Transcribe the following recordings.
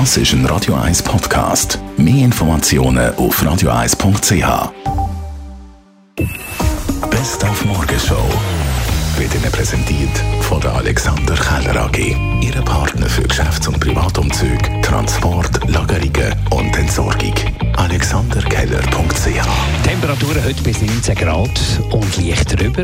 Das ist ein Radio 1 Podcast. Mehr Informationen auf radio1.ch. Best auf Morgenshow wird Ihnen präsentiert von der Alexander Keller AG. Ihre Partner für Geschäfts- und Privatumzüge, Transport, Lagerungen und Entsorgung. AlexanderKeller.ch Temperaturen heute bis 19 Grad und leicht drüber.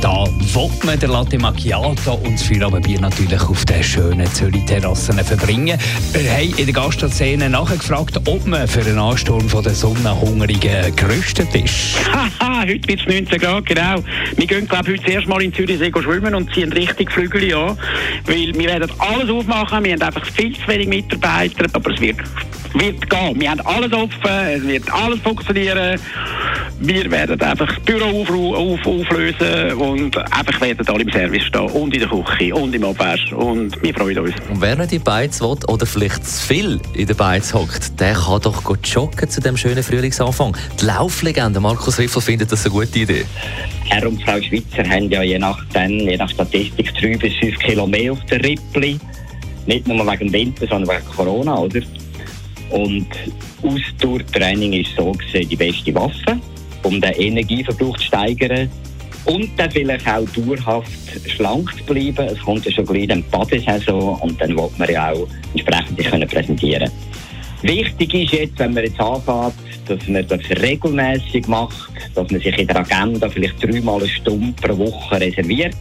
Da will man der Latte Macchiato und das Feierabendbier natürlich auf den schönen Zürich-Terrassen verbringen. Wir haben in der Gastszene nachgefragt, ob man für einen Ansturm von der Sonnenhungrigen gerüstet ist. Haha, heute wird es 19 Grad, genau. Wir gehen, glaube ich, heute zuerst mal in Zürichsee schwimmen und ziehen richtig Flügel an. Weil wir werden alles aufmachen, wir haben einfach viel zu wenig Mitarbeiter, aber es wird, wird gehen. Wir haben alles offen, es wird alles funktionieren. Wir werden einfach das Büro auf, auf, auflösen und einfach werden alle im Service stehen und in der Küche und im Abwasch und wir freuen uns. Und wer nicht in Beiz will oder vielleicht zu viel in der Beiz hockt, der kann doch joggen zu dem schönen Frühlingsanfang. Die Lauflegende Markus Riffel findet das eine gute Idee. Herr und Frau Schweizer haben ja je nach, dann, je nach Statistik drei bis fünf Kilo mehr auf der Rippli. Nicht nur wegen dem Winter, sondern wegen Corona, oder? Und Ausdauertraining ist so gesehen die beste Waffe, um den Energieverbrauch zu steigern und dann vielleicht auch dauerhaft schlank zu bleiben. Es kommt ja schon gleich die Badesaison und dann wird man ja auch entsprechend sich können präsentieren Wichtig ist jetzt, wenn man jetzt anfängt, dass man das regelmäßig macht, dass man sich in der Agenda vielleicht dreimal eine Stunde pro Woche reserviert.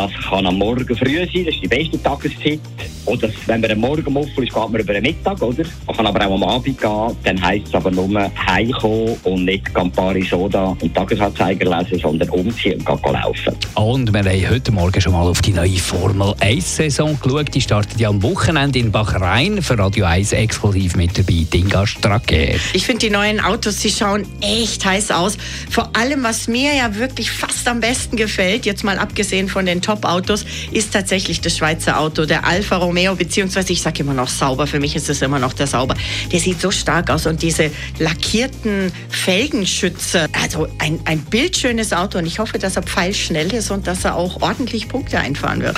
Das kann am Morgen früh sein, das ist die beste Tageszeit. Oder wenn man am Morgen muffel ist, geht man über den Mittag, oder? Man kann aber auch am Abend gehen, dann heisst es aber nur heimkommen und nicht Campari Soda und Tagesanzeiger lesen, sondern umziehen und gehen laufen. Und wir haben heute Morgen schon mal auf die neue Formel 1-Saison geschaut. Die startet ja am Wochenende in Bachrhein. Für Radio 1 exklusiv mit dabei, Dinga Stracke. Ich finde die neuen Autos, die schauen echt heiß aus. Vor allem, was mir ja wirklich fast am besten gefällt, jetzt mal abgesehen von den Top-Autos, ist tatsächlich das Schweizer Auto, der Alfa Romeo, beziehungsweise ich sage immer noch sauber, für mich ist es immer noch der sauber. Der sieht so stark aus und diese lackierten Felgenschütze, also ein, ein bildschönes Auto und ich hoffe, dass er pfeilschnell ist und dass er auch ordentlich Punkte einfahren wird.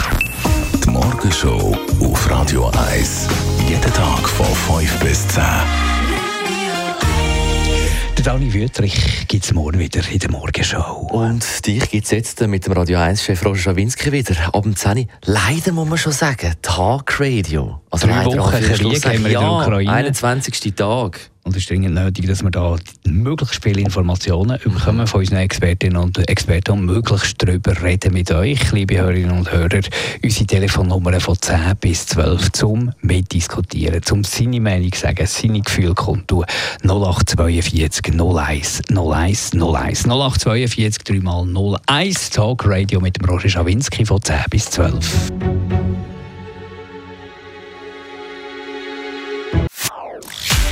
Die Morgenshow auf Radio 1. Jeden Tag von 5 bis 10. Der Dani Wüttrich gibt es morgen wieder in der Morgenshow. Und dich gibt es jetzt mit dem Radio 1-Chef Roger Schawinski wieder. Ab dem 10 Uhr. Leider muss man schon sagen, Tag Radio. Also Drei Wochen Krieg haben wir in der ja, Ukraine. 21. Tag. Und es ist dringend nötig, dass wir da möglichst viele Informationen bekommen von unseren Expertinnen und Experten und möglichst darüber reden mit euch, liebe Hörerinnen und Hörer. Unsere Telefonnummer von 10 bis 12 zum Mitdiskutieren, zum seine Meinung sagen, seine Gefühle kundtun. 0842 01 01 01 0842 3 mal 01 Talk Radio mit dem Roger Schawinski von 10 bis 12.